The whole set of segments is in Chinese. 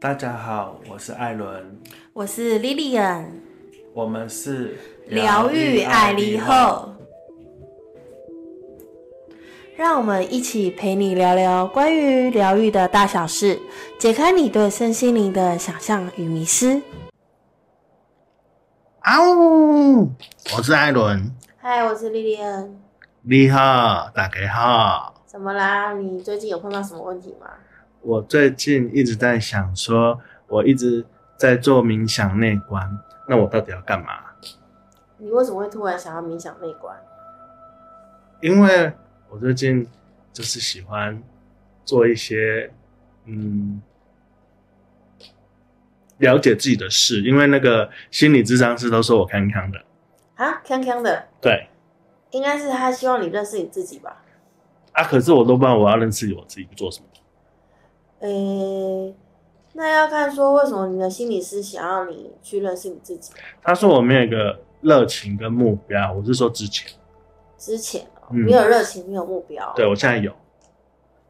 大家好，我是艾伦，我是 Lilian，我们是疗愈爱丽后，让我们一起陪你聊聊关于疗愈的大小事，解开你对身心灵的想象与迷失。啊呜！我是艾伦，嗨，我是 Lilian。你好，大家好。怎么啦？你最近有碰到什么问题吗？我最近一直在想说，我一直在做冥想内观，那我到底要干嘛？你为什么会突然想要冥想内观？因为我最近就是喜欢做一些嗯了解自己的事，因为那个心理智商师都说我康康的啊，康康的，对，应该是他希望你认识你自己吧？啊，可是我都不知道我要认识我自己做什么。诶，那要看说为什么你的心理师想要你去认识你自己。他说我没有一个热情跟目标，我是说之前。之前哦，没有热情，没有目标。对我现在有。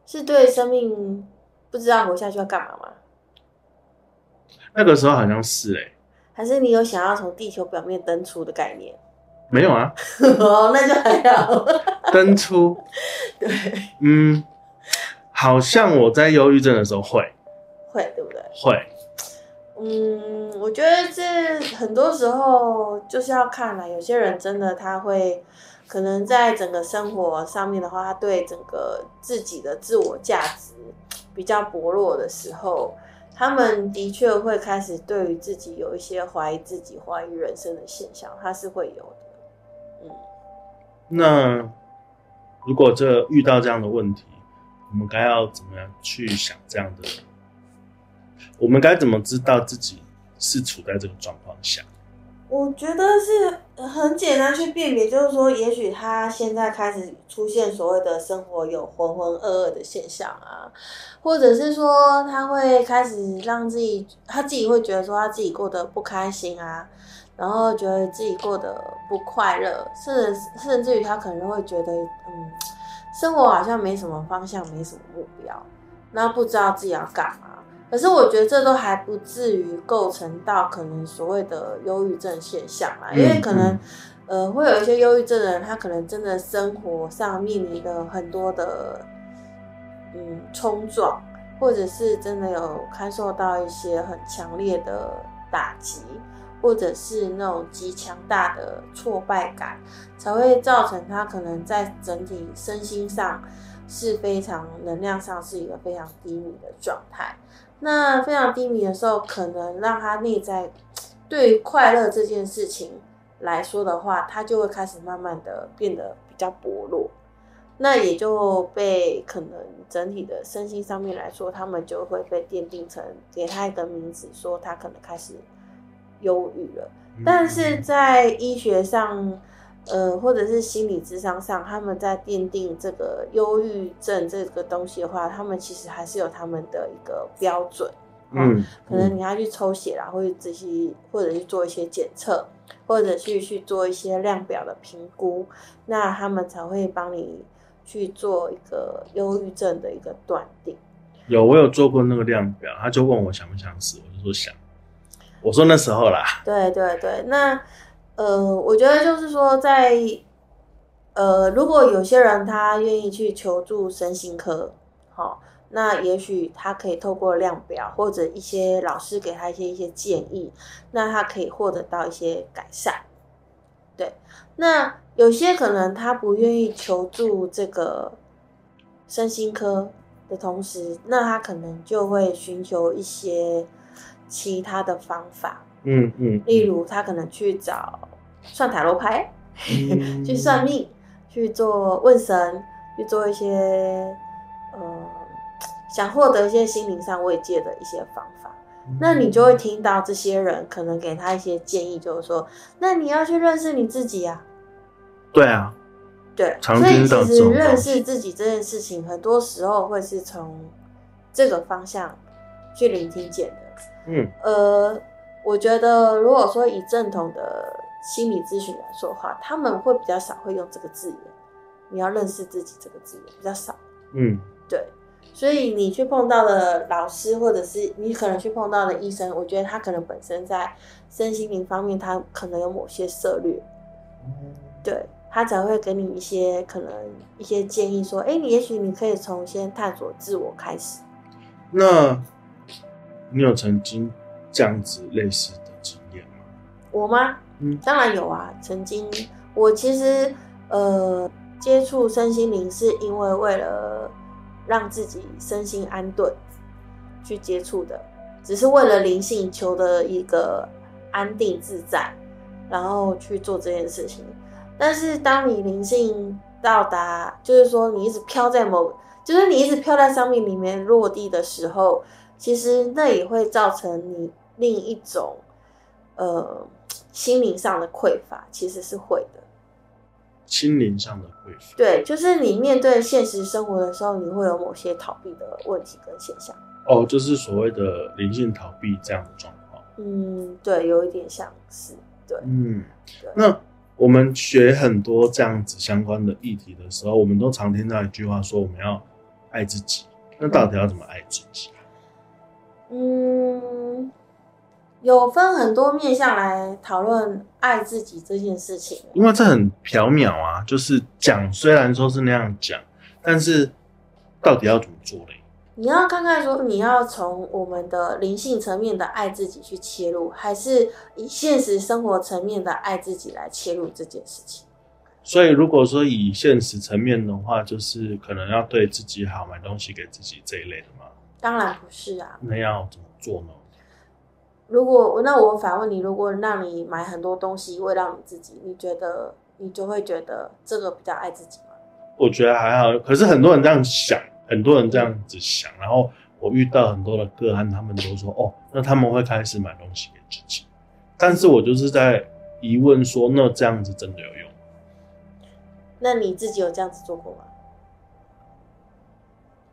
是对生命不知道活下去要干嘛吗？那个时候好像是哎。还是你有想要从地球表面登出的概念？没有啊。哦，那就还好。登出。对。嗯。好像我在忧郁症的时候会，会对不对？会。嗯，我觉得这很多时候就是要看了。有些人真的他会，可能在整个生活上面的话，他对整个自己的自我价值比较薄弱的时候，他们的确会开始对于自己有一些怀疑自己、怀疑人生的现象，他是会有的。嗯，那如果这遇到这样的问题？我们该要怎么样去想这样的？我们该怎么知道自己是处在这个状况下？我觉得是很简单去辨别，就是说，也许他现在开始出现所谓的生活有浑浑噩噩的现象啊，或者是说他会开始让自己他自己会觉得说他自己过得不开心啊，然后觉得自己过得不快乐，甚至甚至于他可能会觉得嗯。生活好像没什么方向，没什么目标，那不知道自己要干嘛。可是我觉得这都还不至于构成到可能所谓的忧郁症现象啦，因为可能呃会有一些忧郁症的人，他可能真的生活上面临的很多的嗯冲撞，或者是真的有感受到一些很强烈的打击。或者是那种极强大的挫败感，才会造成他可能在整体身心上是非常能量上是一个非常低迷的状态。那非常低迷的时候，可能让他内在对于快乐这件事情来说的话，他就会开始慢慢的变得比较薄弱。那也就被可能整体的身心上面来说，他们就会被奠定成给他一个名字，说他可能开始。忧郁了，但是在医学上，呃，或者是心理智商上，他们在奠定这个忧郁症这个东西的话，他们其实还是有他们的一个标准。嗯，可能你要去抽血啦，或者这些，或者去做一些检测，或者去去做一些量表的评估，那他们才会帮你去做一个忧郁症的一个断定。有，我有做过那个量表，他就问我想不想死，我就说想。我说那时候啦，对对对，那呃，我觉得就是说，在呃，如果有些人他愿意去求助身心科，好，那也许他可以透过量表或者一些老师给他一些一些建议，那他可以获得到一些改善。对，那有些可能他不愿意求助这个身心科的同时，那他可能就会寻求一些。其他的方法，嗯嗯，例如他可能去找算塔罗牌，去算命，去做问神，去做一些呃想获得一些心灵上慰藉的一些方法。那你就会听到这些人可能给他一些建议，就是说，那你要去认识你自己啊。对啊，对，所以其实认识自己这件事情，很多时候会是从这个方向去聆听见的。嗯，呃，我觉得如果说以正统的心理咨询来说的话，他们会比较少会用这个字眼。你要认识自己这个字眼比较少。嗯，对。所以你去碰到的老师，或者是你可能去碰到的医生，我觉得他可能本身在身心灵方面，他可能有某些策略，对他才会给你一些可能一些建议，说，哎，你也许你可以从先探索自我开始。那你有曾经这样子类似的经验吗？我吗？嗯当然有啊，曾经我其实呃接触身心灵是因为为了让自己身心安顿去接触的，只是为了灵性求的一个安定自在，然后去做这件事情。但是当你灵性到达，就是说你一直飘在某，就是你一直飘在上面里面落地的时候，其实那也会造成你另一种呃心灵上的匮乏，其实是会的。心灵上的匮乏。对，就是你面对现实生活的时候，你会有某些逃避的问题跟现象。哦，就是所谓的灵性逃避这样的状况。嗯，对，有一点像是对。嗯，那我们学很多这样子相关的议题的时候，我们都常听到一句话说我们要爱自己。那到底要怎么爱自己？嗯，有分很多面向来讨论爱自己这件事情。因为这很缥缈啊，就是讲虽然说是那样讲，但是到底要怎么做嘞？你要看看说，你要从我们的灵性层面的爱自己去切入，还是以现实生活层面的爱自己来切入这件事情？所以如果说以现实层面的话，就是可能要对自己好，买东西给自己这一类的嘛。当然不是啊。那要怎么做呢？如果那我反问你，如果让你买很多东西为了你自己，你觉得你就会觉得这个比较爱自己吗？我觉得还好，可是很多人这样想，很多人这样子想，然后我遇到很多的个案，他们都说哦，那他们会开始买东西给自己，但是我就是在疑问说，那这样子真的有用吗？那你自己有这样子做过吗？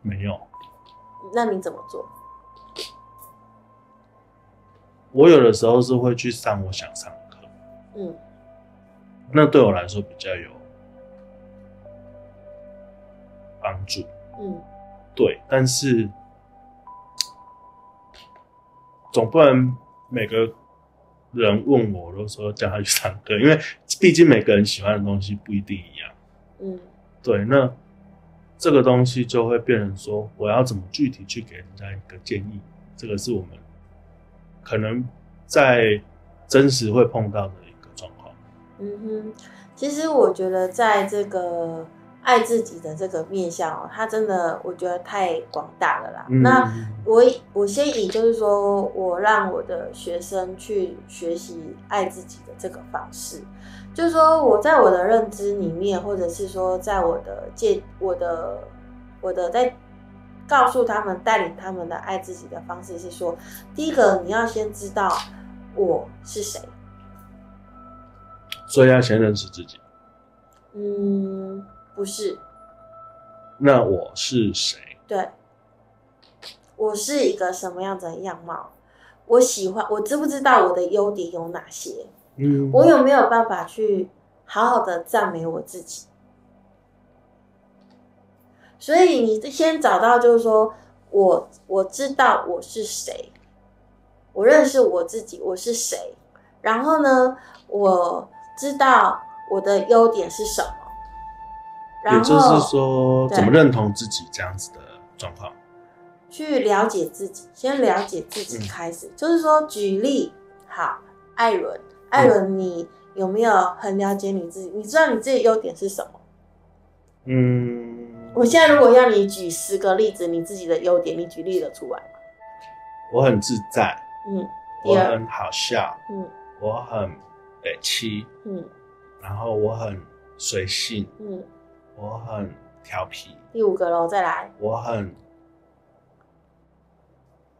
没有，那你怎么做？我有的时候是会去上我想上的课，嗯那对我来说比较有帮助。嗯对，但是总不能每个人问我，我都说叫他去上课，因为毕竟每个人喜欢的东西不一定一样。嗯对，那这个东西就会变成说，我要怎么具体去给人家一个建议？这个是我们可能在真实会碰到的一个状况。嗯哼，其实我觉得在这个爱自己的这个面向哦，它真的我觉得太广大了啦。嗯那我我先以就是说我让我的学生去学习爱自己的这个方式，就是说我在我的认知里面，或者是说在我的介我的我的在告诉他们带领他们的爱自己的方式是说，第一个你要先知道我是谁，所以要先认识自己。嗯，不是，那我是谁？对，我是一个什么样子的样貌？我喜欢，我知不知道我的优点有哪些？嗯，我有没有办法去好好的赞美我自己？所以你先找到，就是说我我知道我是谁，我认识我自己，我是谁。然后呢，我知道我的优点是什么。然后也就是说，怎么认同自己这样子的状况。去了解自己，先了解自己开始。就是说，举例，好，艾伦，艾伦，你有没有很了解你自己？你知道你自己的优点是什么？嗯，我现在如果要你举十个例子，你自己的优点，你举例得出来吗？我很自在，嗯，我很好笑，嗯。我很北气，嗯。然后我很随性，嗯，我很调皮，第五个喽，再来，我很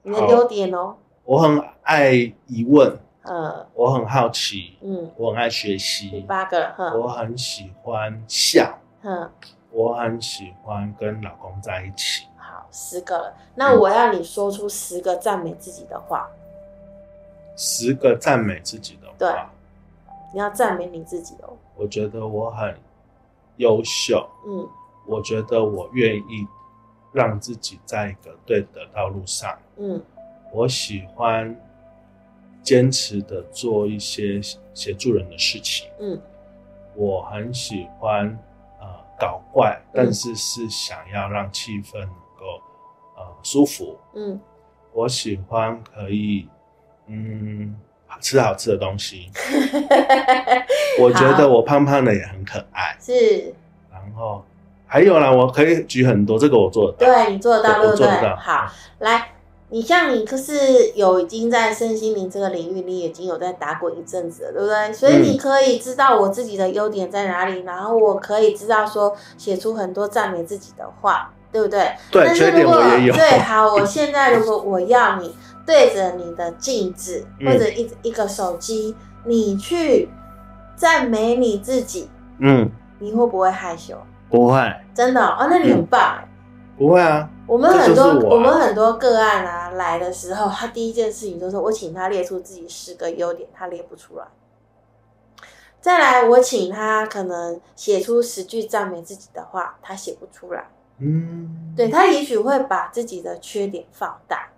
你的好优点哦，我很爱疑问，呃，我很好奇，嗯，我很爱学习，八个我很喜欢笑，哼，我很喜欢跟老公在一起。好，十个了。那我要你说出十个赞美自己的话，十个赞美自己的对。话，你要赞美你自己哦。我觉得我很优秀，嗯。我觉得我愿意让自己在一个对的道路上。嗯。我喜欢坚持的做一些协助人的事情。嗯我很喜欢呃搞怪，但是是想要让气氛能够呃舒服。嗯，我喜欢可以嗯吃好吃的东西。我觉得我胖胖的也很可爱。是，然后还有啦，我可以举很多，这个我做得到。对你做得到，对对不对？我做得到好，来，你像你可是有已经在身心灵这个领域，你已经有在打滚一阵子了，对不对？所以嗯你可以知道我自己的优点在哪里，然后我可以知道说写出很多赞美自己的话，对不对？对，但是缺点如果我也有。对，好，我现在如果我要你对着你的镜子嗯或者一一个手机，你去赞美你自己，嗯，你会不会害羞？不会，真的哦，哦那你很棒哎。不会啊。我们很多我啊们很多个案啊来的时候，他第一件事情就是我请他列出自己十个优点，他列不出来。再来，我请他可能写出十句赞美自己的话，他写不出来。嗯，对他也许会把自己的缺点放大，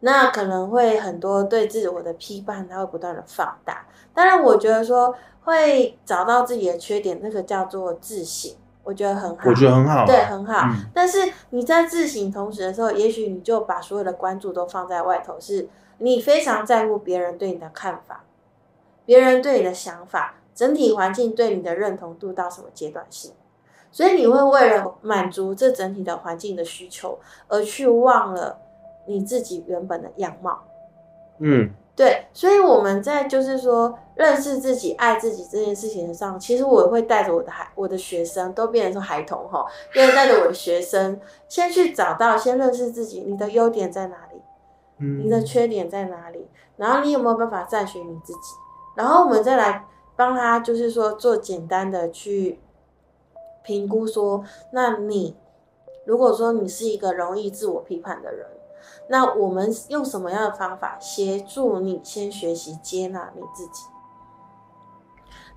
那可能会很多对自我的批判，他会不断的放大。当然，我觉得说会找到自己的缺点，那个叫做自省，我觉得很好。我觉得很好啊。对，很好。嗯但是你在自省同时的时候，也许你就把所有的关注都放在外头，是你非常在乎别人对你的看法，别人对你的想法，整体环境对你的认同度到什么阶段性，所以你会为了满足这整体的环境的需求，而去忘了你自己原本的样貌。嗯，对，所以我们在就是说认识自己、爱自己这件事情上，其实我会带着我的孩、我的学生都变成说孩童哈，变成带着我的学生先去找到、先认识自己，你的优点在哪里，嗯你的缺点在哪里，然后你有没有办法赞许你自己，然后我们再来帮他，就是说做简单的去评估说，那你如果说你是一个容易自我批判的人。那我们用什么样的方法协助你先学习接纳你自己？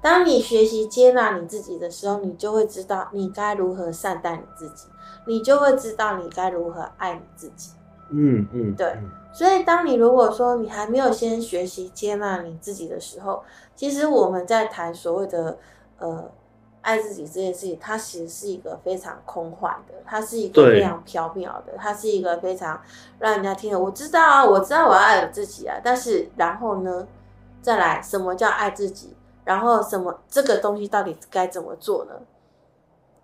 当你学习接纳你自己的时候，你就会知道你该如何善待你自己，你就会知道你该如何爱你自己。嗯嗯，对嗯所以，当你如果说你还没有先学习接纳你自己的时候，其实我们在谈所谓的呃爱自己这件事情，它其实是一个非常空幻的，它是一个非常缥缈的，它是一个非常让人家听了，我知道啊，我知道我要爱我自己啊，但是然后呢，再来什么叫爱自己？然后什么这个东西到底该怎么做呢？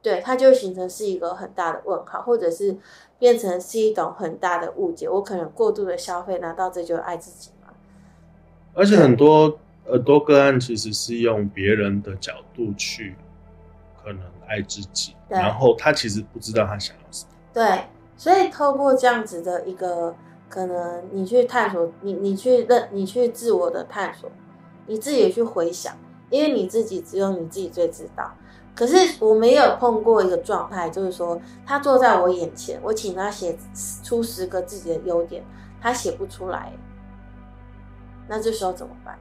对，它就形成是一个很大的问号，或者是变成是一种很大的误解。我可能过度的消费，难道这就是爱自己吗？而且很多很多个案其实是用别人的角度去可能爱自己，然后他其实不知道他想要什么。对，所以透过这样子的一个可能，你去探索，你你去认，你去自我的探索，你自己去回想，因为你自己只有你自己最知道。可是我没有碰过一个状态，就是说他坐在我眼前，我请他写出十个自己的优点，他写不出来，那这时候怎么办？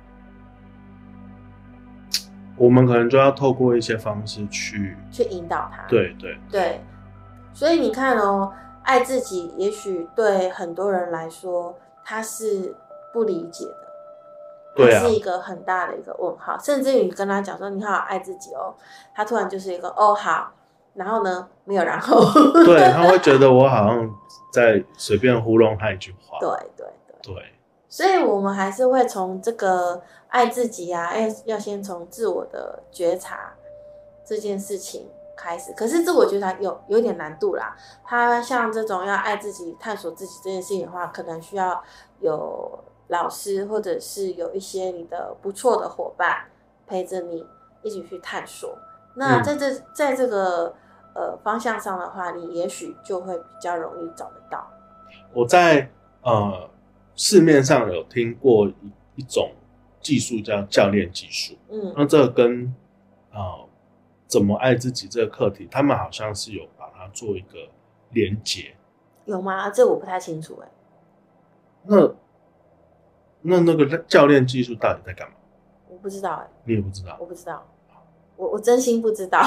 我们可能就要透过一些方式去，去引导他。对对，对，所以你看哦，爱自己也许对很多人来说他是不理解的，对啊是一个很大的一个问号。甚至于你跟他讲说你好好爱自己哦，他突然就是一个哦好，然后呢没有然后。对，他会觉得我好像在随便糊弄他一句话。对 对对，对，所以我们还是会从这个爱自己啊，要要先从自我的觉察这件事情开始。可是自我觉察有有点难度啦。他像这种要爱自己、探索自己这件事情的话，可能需要有老师，或者是有一些你的不错的伙伴陪着你一起去探索。那嗯在这在这个呃方向上的话，你也许就会比较容易找得到。我在呃市面上有听过一一种技术叫教练技术，嗯那这个跟呃怎么爱自己这个课题，他们好像是有把它做一个连结。有吗？这我不太清楚哎、那那那个教练技术到底在干嘛？我不知道哎、你也不知道我不知道，我我真心不知道。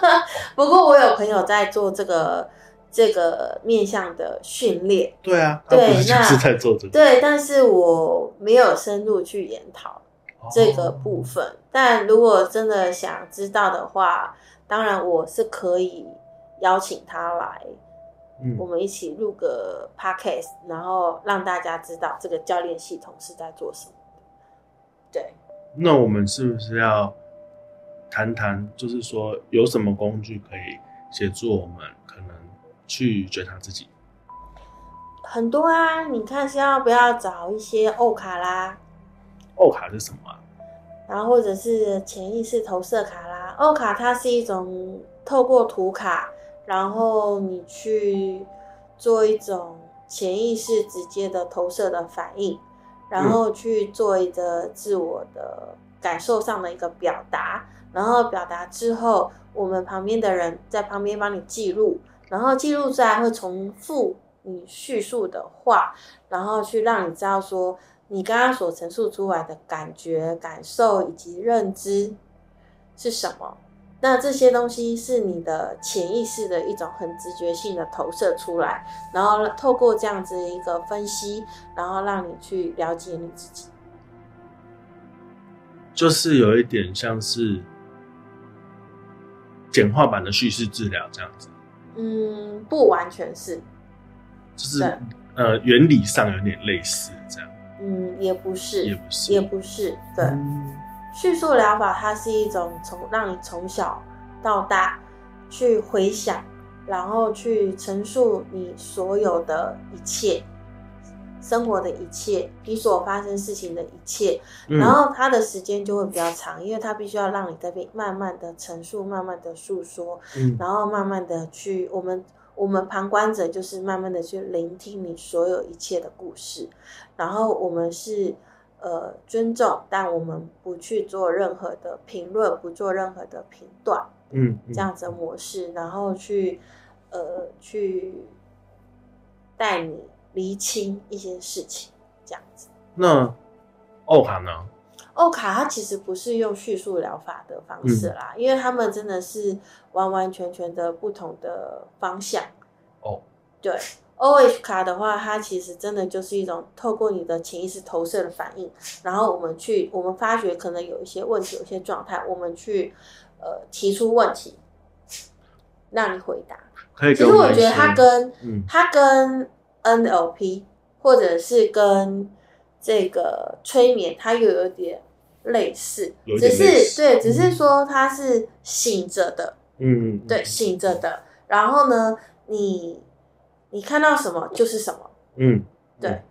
不过我有朋友在做这个这个面向的训练。对啊，对那是在做这个对，但是我没有深入去研讨这个哦部分。但如果真的想知道的话，当然我是可以邀请他来，嗯我们一起录个 podcast，然后让大家知道这个教练系统是在做什么。对，那我们是不是要谈谈，就是说有什么工具可以协助我们去觉察自己？很多啊，你看是要不要找一些欧卡啦，欧卡是什么啊？然后或者是潜意识投射卡啦。欧卡它是一种透过图卡，然后你去做一种潜意识直接的投射的反应，然后去做一个自我的感受上的一个表达，然后表达之后，我们旁边的人在旁边帮你记录，然后记录在会重复你叙述的话，然后去让你知道说你刚刚所陈述出来的感觉、感受以及认知是什么。那这些东西是你的潜意识的一种很直觉性的投射出来，然后透过这样子一个分析，然后让你去了解你自己。就是有一点像是简化版的叙事治疗这样子，嗯，不完全是，就是呃原理上有点类似这样，嗯，也不是，也不是也不是，对。嗯。叙述疗法它是一种从让你从小到大去回想，然后去陈述你所有的一切，生活的一切，你所发生事情的一切，嗯。然后他的时间就会比较长，因为他必须要让你这边慢慢的陈述，慢慢的诉说，嗯。然后慢慢的去我们。我们旁观者就是慢慢的去聆听你所有一切的故事，然后我们是呃尊重，但我们不去做任何的评论，不做任何的评断，嗯。这样子的模式，然后去呃去带你厘清一些事情，这样子。那奥卡呢？奥卡它其实不是用叙述疗法的方式啦，因为他们真的是完完全全的不同的方向。哦，对，OH 卡的话，它其实真的就是一种透过你的潜意识投射的反应，然后我们去，我们发觉可能有一些问题，有一些状态，我们去呃提出问题，让你回答。可以其实我觉得给们一些它跟嗯它跟 NLP 或者是跟这个催眠，它又有点类似，只是对，只是说它是醒着的，嗯对，醒着的。然后呢，你你看到什么就是什么，嗯对，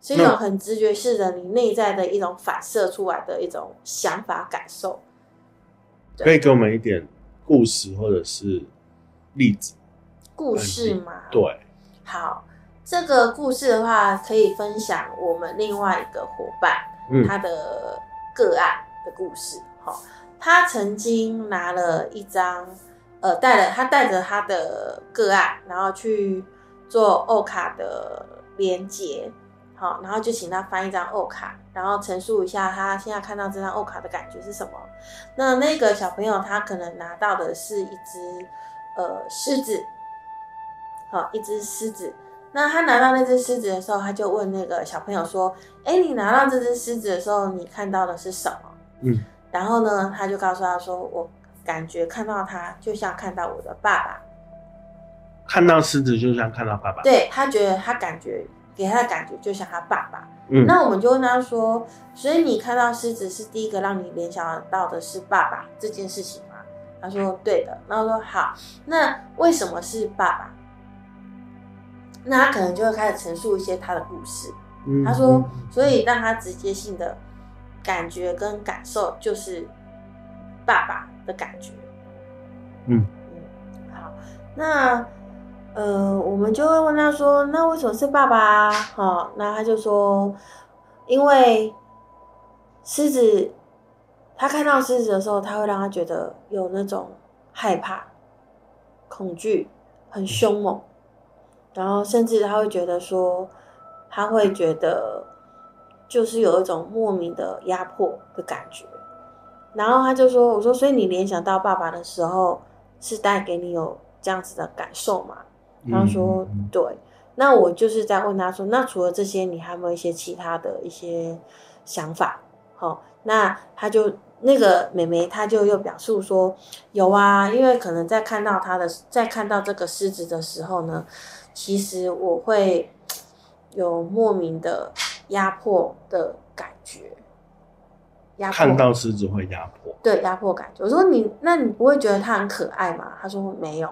是一种很直觉式的，你内在的一种反射出来的一种想法感受。可以给我们一点故事或者是例子？故事吗，对，好，这个故事的话，可以分享我们另外一个伙伴嗯他的个案的故事。好，他曾经拿了一张，呃，带了他带着他的个案，然后去做欧卡的连接。好，然后就请他翻一张欧卡，然后陈述一下他现在看到这张欧卡的感觉是什么。那那个小朋友他可能拿到的是一只呃狮子，好，一只狮子。那他拿到那只狮子的时候，他就问那个小朋友说：“哎，你拿到这只狮子的时候，你看到的是什么？”嗯，然后呢，他就告诉他说：“我感觉看到他就像看到我的爸爸。看到狮子就像看到爸爸。对他觉得他感觉给他的感觉就像他爸爸。嗯，那我们就问他说：“所以你看到狮子是第一个让你联想到的是爸爸这件事情吗？”他说：“对的。”那我说：“好，那为什么是爸爸？”那他可能就会开始陈述一些他的故事。嗯他说，所以让他直接性的感觉跟感受就是爸爸的感觉。嗯嗯，好，那呃，我们就会问他说，那为什么是爸爸啊？好，那他就说，因为狮子，他看到狮子的时候，他会让他觉得有那种害怕、恐惧，很凶猛，然后甚至他会觉得说。他会觉得就是有一种莫名的压迫的感觉，然后他就说：“我说，所以你联想到爸爸的时候，是带给你有这样子的感受嘛？”他说对。那我就是在问他说，那除了这些，你还有没有一些其他的一些想法？好、那他就那个妹妹，她就又表述说有啊，因为可能在看到他的，在看到这个狮子的时候呢，其实我会有莫名的压迫的感觉，压迫看到狮子会压迫，对压迫感觉。我说你，那你不会觉得它很可爱吗？他说没有，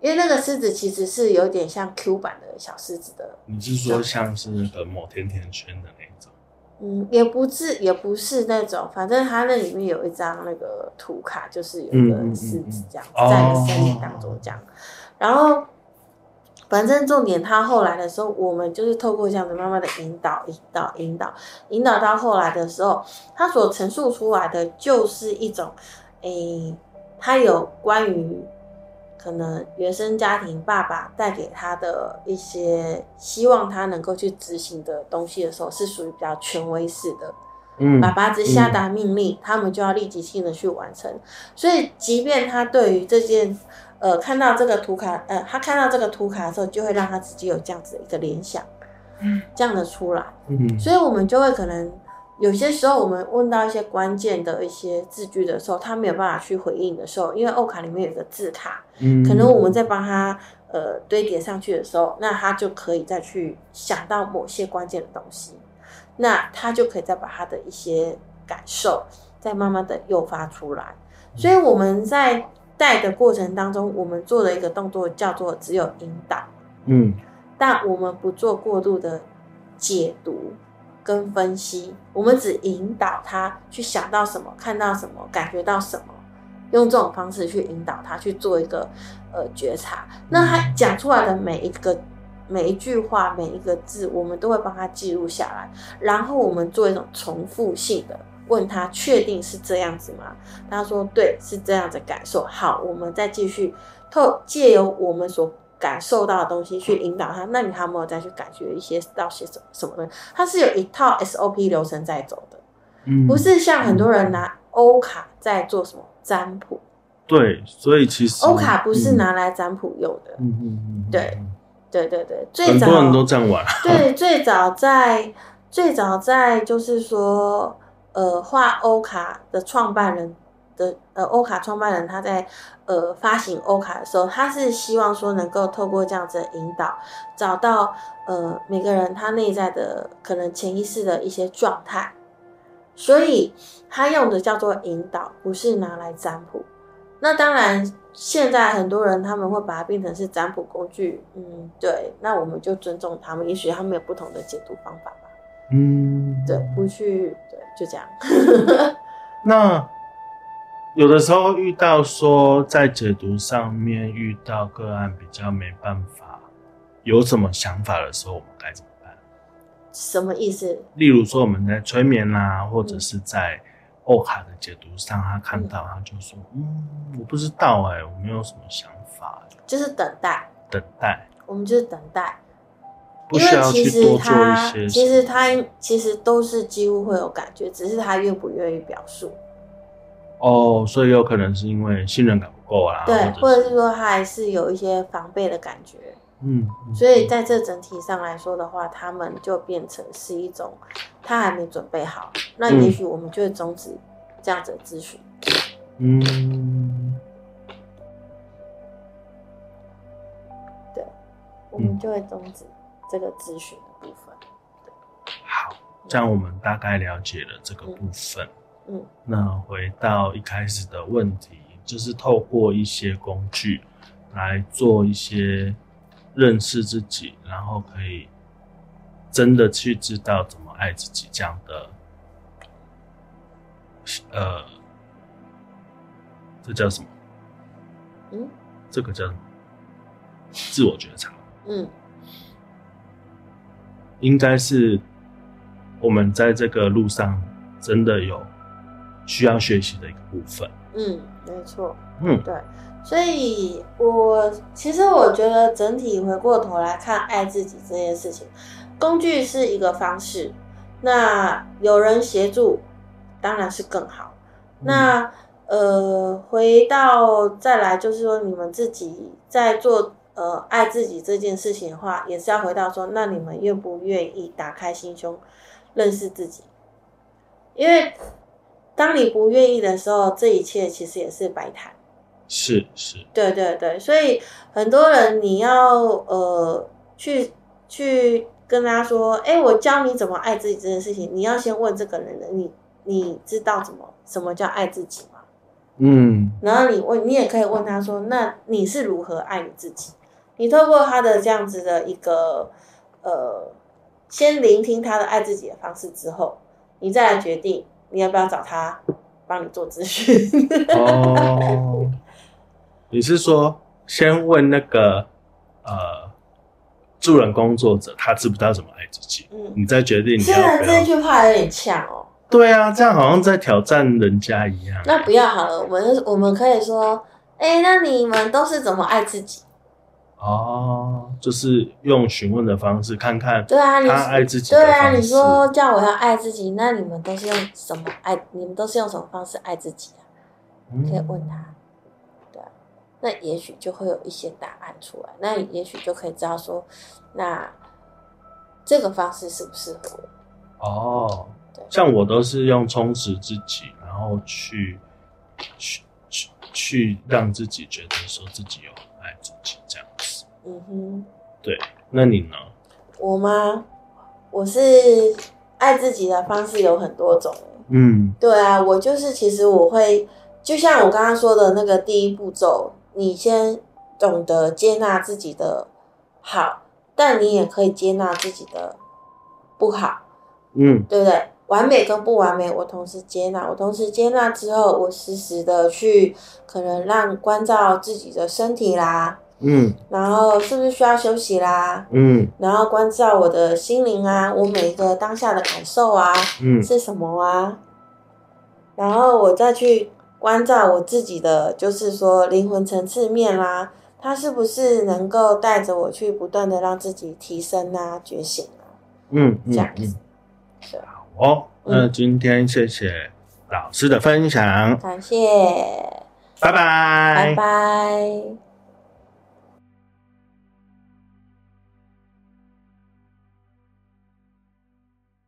因为那个狮子其实是有点像 Q 版的小狮子的，你是说像是那个某甜甜圈的那种？嗯，也不是也不是那种，反正它那里面有一张那个图卡，就是有一个狮子这样，嗯在森林当中这样，然后。反正重点，他后来的时候，我们就是透过这样子慢慢的引导、引导、引导，引导到后来的时候，他所陈述出来的就是一种，诶，他有关于可能原生家庭爸爸带给他的一些希望他能够去执行的东西的时候，是属于比较权威式的。嗯，爸爸只下达命令，他们就要立即性的去完成。所以，即便他对于这件，呃，看到这个图卡，呃，他看到这个图卡的时候，就会让他自己有这样子的一个联想，嗯这样的出来。嗯所以，我们就会可能有些时候，我们问到一些关键的一些字句的时候，他没有办法去回应的时候，因为欧卡里面有个字卡，嗯，可能我们在帮他呃堆叠上去的时候，那他就可以再去想到某些关键的东西，那他就可以再把他的一些感受再慢慢的诱发出来。所以我们在带的过程当中，我们做的一个动作叫做只有引导，嗯但我们不做过度的解读跟分析，我们只引导他去想到什么、看到什么、感觉到什么，用这种方式去引导他去做一个呃觉察。那他讲出来的每一个每一句话、每一个字，我们都会帮他记录下来，然后我们做一种重复性的。问他确定是这样子吗？他说对，是这样子感受。好，我们再继续透借由我们所感受到的东西去引导他。那你还有没有再去感觉一些到些什么什么东西？它是有一套 SOP 流程在走的，嗯，不是像很多人拿欧卡在做什么占卜。对，所以其实欧卡不是拿来占卜用的。嗯，嗯嗯嗯，对嗯对对对，最早很多人都这样玩，对，最早在最早在就是说，呃，画欧卡的创办人的呃欧卡创办人他在呃发行欧卡的时候，他是希望说能够透过这样子的引导，找到呃每个人他内在的可能潜意识的一些状态，所以他用的叫做引导，不是拿来占卜。那当然，现在很多人他们会把它变成是占卜工具，嗯，对，那我们就尊重他们，也许他们有不同的解读方法吧，嗯，对，不去，对，就这样。那有的时候遇到说在解读上面遇到个案比较没办法有什么想法的时候，我们该怎么办？什么意思？例如说我们在催眠啊、或者是在欧卡的解读上，他看到他就说：“嗯，我不知道哎、我没有什么想法、就是等待，等待，我们就是等待，不需要因为其实去多做一他些。”其实他其实都是几乎会有感觉，只是他愿不愿意表述，哦，所以有可能是因为信任感不够啊，对，或者是说他还是有一些防备的感觉，嗯，嗯。所以在这整体上来说的话，他们就变成是一种他还没准备好，那嗯。也许我们就会终止这样子的咨询。嗯，对我们就会终止这个咨询的部分。好，这样我们大概了解了这个部分。嗯那回到一开始的问题，就是透过一些工具来做一些认识自己，然后可以真的去知道怎么爱自己这样的，呃，这叫什么？嗯这个叫什么？自我觉察，嗯应该是我们在这个路上真的有需要学习的一个部分。嗯，没错，嗯对。所以我其实我觉得整体回过头来看爱自己这件事情，工具是一个方式，那有人协助当然是更好。那呃，回到再来就是说，你们自己在做呃爱自己这件事情的话，也是要回到说，那你们愿不愿意打开心胸，认识自己？因为当你不愿意的时候，这一切其实也是白谈。是是，对对对，所以很多人你要呃去去跟他说，哎，我教你怎么爱自己这件事情，你要先问这个人的，你你知道怎么什么叫爱自己吗？嗯然后你问，你也可以问他说，那你是如何爱你自己？你透过他的这样子的一个呃，先聆听他的爱自己的方式之后，你再来决定你要不要找他帮你做咨询。哦，你是说先问那个呃助人工作者，他知不知道怎么爱自己？嗯，你再决定你虽要不要。然这句话有点呛哦。对啊，这样好像在挑战人家一样。那不要好了，我们我们可以说，哎、那你们都是怎么爱自己？哦，就是用询问的方式看看对啊，你他爱自己对啊，你说叫我要爱自己，那你们都是用什么爱？你们都是用什么方式爱自己啊？嗯可以问他，对啊，那也许就会有一些答案出来，那也许就可以知道说，那这个方式适不适合我？哦，像我都是用充实自己，然后去去去去让自己觉得说自己有爱自己这样子。嗯哼。对，那你呢？我吗？我是爱自己的方式有很多种。嗯对啊，我就是其实我会，就像我刚刚说的那个第一步骤，你先懂得接纳自己的好，但你也可以接纳自己的不好，嗯对不对？完美跟不完美，我同时接纳。我同时接纳之后，我实时的去可能让关照自己的身体啦，嗯。然后是不是需要休息啦，嗯。然后关照我的心灵啊，我每一个当下的感受啊嗯。是什么啊，然后我再去关照我自己的，就是说灵魂层次面啦、它是不是能够带着我去不断的让自己提升啊、觉醒啊，嗯嗯这样子。好哦，那今天谢谢老师的分享，感谢，拜拜。拜拜。